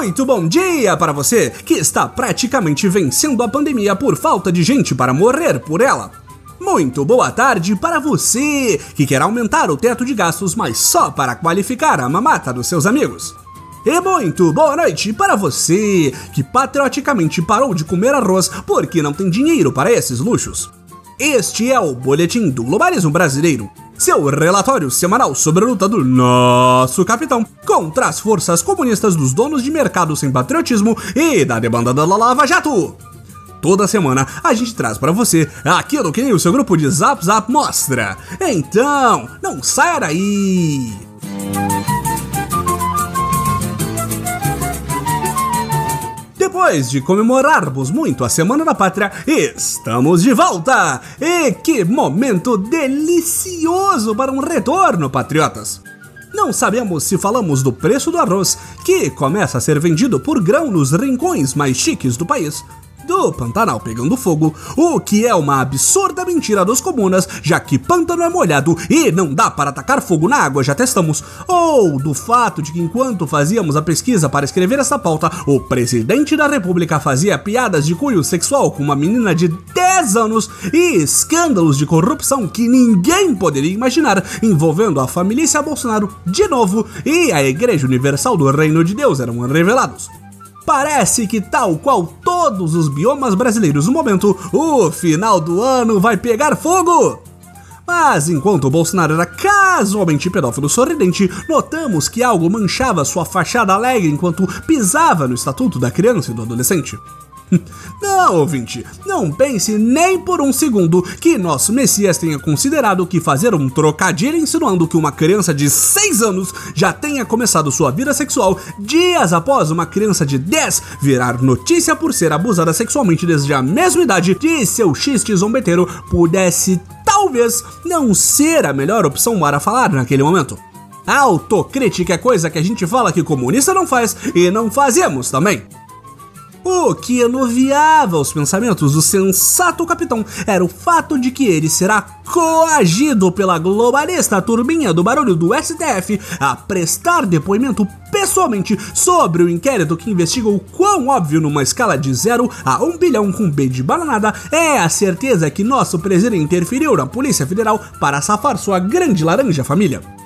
Muito bom dia para você que está praticamente vencendo a pandemia por falta de gente para morrer por ela. Muito boa tarde para você que quer aumentar o teto de gastos, mas só para qualificar a mamata dos seus amigos. E muito boa noite para você que patrioticamente parou de comer arroz porque não tem dinheiro para esses luxos. Este é o Boletim do Globalismo Brasileiro, seu relatório semanal sobre a luta do nosso capitão contra as forças comunistas dos donos de mercado sem patriotismo e da demanda da Lava Jato. Toda semana a gente traz para você aquilo que o seu grupo de Zap Zap mostra. Então, não saia daí! Depois de comemorarmos muito a Semana da Pátria, estamos de volta! E que momento delicioso para um retorno, patriotas! Não sabemos se falamos do preço do arroz, que começa a ser vendido por grão nos rincões mais chiques do país, do Pantanal pegando fogo, o que é uma absurda mentira dos comunas, já que pântano é molhado e não dá para atacar fogo na água, já testamos, ou do fato de que enquanto fazíamos a pesquisa para escrever essa pauta, o presidente da república fazia piadas de cunho sexual com uma menina de 10 anos e escândalos de corrupção que ninguém poderia imaginar envolvendo a família Bolsonaro de novo e a Igreja Universal do Reino de Deus eram revelados. Parece que, tal qual todos os biomas brasileiros no momento, o final do ano vai pegar fogo! Mas enquanto o Bolsonaro era casualmente pedófilo sorridente, notamos que algo manchava sua fachada alegre enquanto pisava no estatuto da criança e do adolescente. Não, ouvinte, não pense nem por um segundo que nosso Messias tenha considerado que fazer um trocadilho insinuando que uma criança de 6 anos já tenha começado sua vida sexual dias após uma criança de 10 virar notícia por ser abusada sexualmente desde a mesma idade de seu xiste zombeteiro pudesse talvez não ser a melhor opção para falar naquele momento. Autocrítica é coisa que a gente fala que comunista não faz e não fazemos também. O que anuviava os pensamentos do sensato capitão era o fato de que ele será coagido pela globalista turbinha do barulho do STF a prestar depoimento pessoalmente sobre o inquérito que investiga o quão óbvio numa escala de 0 a 1 bilhão com B de bananada é a certeza que nosso presidente interferiu na Polícia Federal para safar sua grande laranja família.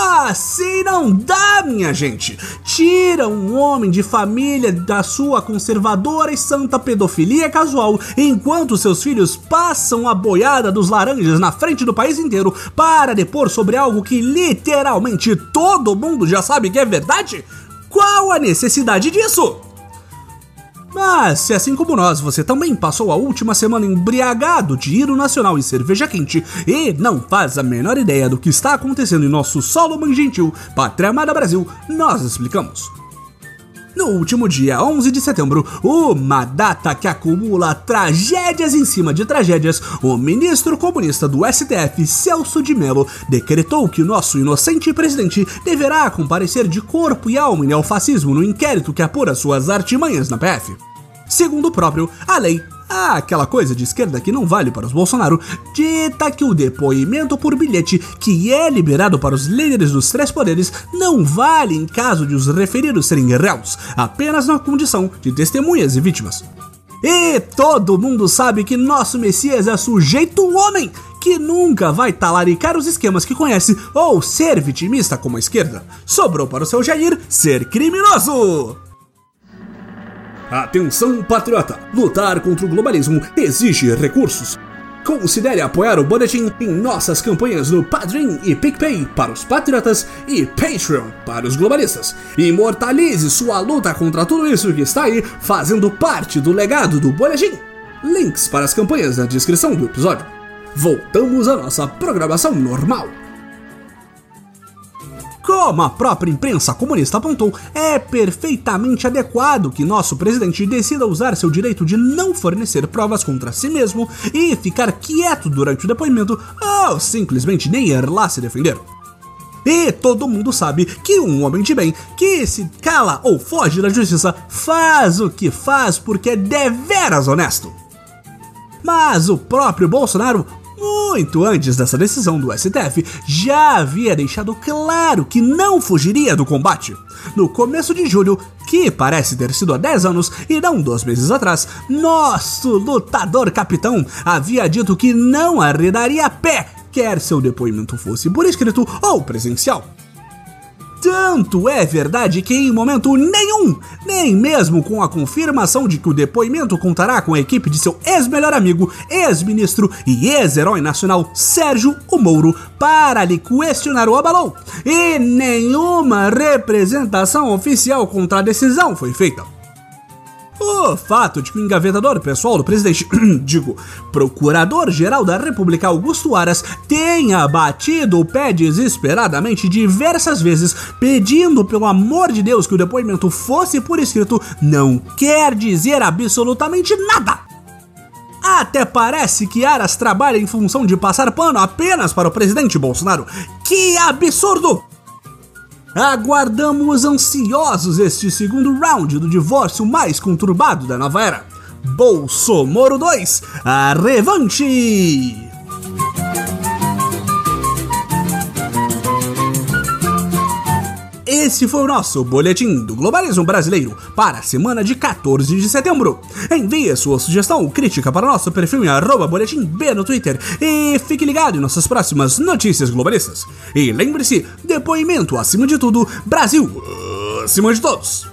Assim não dá, minha gente! Tira um homem de família da sua conservadora e santa pedofilia casual enquanto seus filhos passam a boiada dos laranjas na frente do país inteiro para depor sobre algo que literalmente todo mundo já sabe que é verdade? Qual a necessidade disso? Mas, se assim como nós, você também passou a última semana embriagado de hino nacional e cerveja quente e não faz a menor ideia do que está acontecendo em nosso solo mangentil, Pátria Amada Brasil, nós explicamos. No último dia 11 de setembro, uma data que acumula tragédias em cima de tragédias, o ministro comunista do STF, Celso de Mello, decretou que o nosso inocente presidente deverá comparecer de corpo e alma em neofascismo no inquérito que apura suas artimanhas na PF. Segundo o próprio, a lei ah, aquela coisa de esquerda que não vale para os Bolsonaro, dita que o depoimento por bilhete que é liberado para os líderes dos três poderes não vale em caso de os referidos serem réus, apenas na condição de testemunhas e vítimas. E todo mundo sabe que nosso Messias é sujeito homem, que nunca vai talaricar os esquemas que conhece ou ser vitimista como a esquerda. Sobrou para o seu Jair ser criminoso! Atenção, patriota! Lutar contra o globalismo exige recursos. Considere apoiar o Boletim em nossas campanhas no Padrim e PicPay para os patriotas e Patreon para os globalistas. Imortalize sua luta contra tudo isso que está aí fazendo parte do legado do Boletim. Links para as campanhas na descrição do episódio. Voltamos à nossa programação normal. Como a própria imprensa comunista apontou, é perfeitamente adequado que nosso presidente decida usar seu direito de não fornecer provas contra si mesmo e ficar quieto durante o depoimento ou simplesmente nem ir lá se defender. E todo mundo sabe que um homem de bem que se cala ou foge da justiça faz o que faz porque é deveras honesto. Mas o próprio Bolsonaro muito antes dessa decisão do STF, já havia deixado claro que não fugiria do combate. No começo de julho, que parece ter sido há 10 anos e não dois meses atrás, nosso lutador capitão havia dito que não arredaria pé, quer seu depoimento fosse por escrito ou presencial. Tanto é verdade que em momento nenhum, nem mesmo com a confirmação de que o depoimento contará com a equipe de seu ex-melhor amigo, ex-ministro e ex-herói nacional Sérgio o Mouro para lhe questionar o abalou, e nenhuma representação oficial contra a decisão foi feita. O fato de que o engavetador pessoal do presidente, digo, procurador-geral da República Augusto Aras, tenha batido o pé desesperadamente diversas vezes, pedindo pelo amor de Deus que o depoimento fosse por escrito, não quer dizer absolutamente nada. Até parece que Aras trabalha em função de passar pano apenas para o presidente Bolsonaro. Que absurdo! Aguardamos ansiosos este segundo round do divórcio mais conturbado da nova era. Bolsomoro 2, a revanche! Esse foi o nosso Boletim do Globalismo Brasileiro para a semana de 14 de setembro. Envie sua sugestão ou crítica para o nosso perfil em arroba boletim B no Twitter e fique ligado em nossas próximas notícias globalistas. E lembre-se, depoimento acima de tudo, Brasil acima de todos.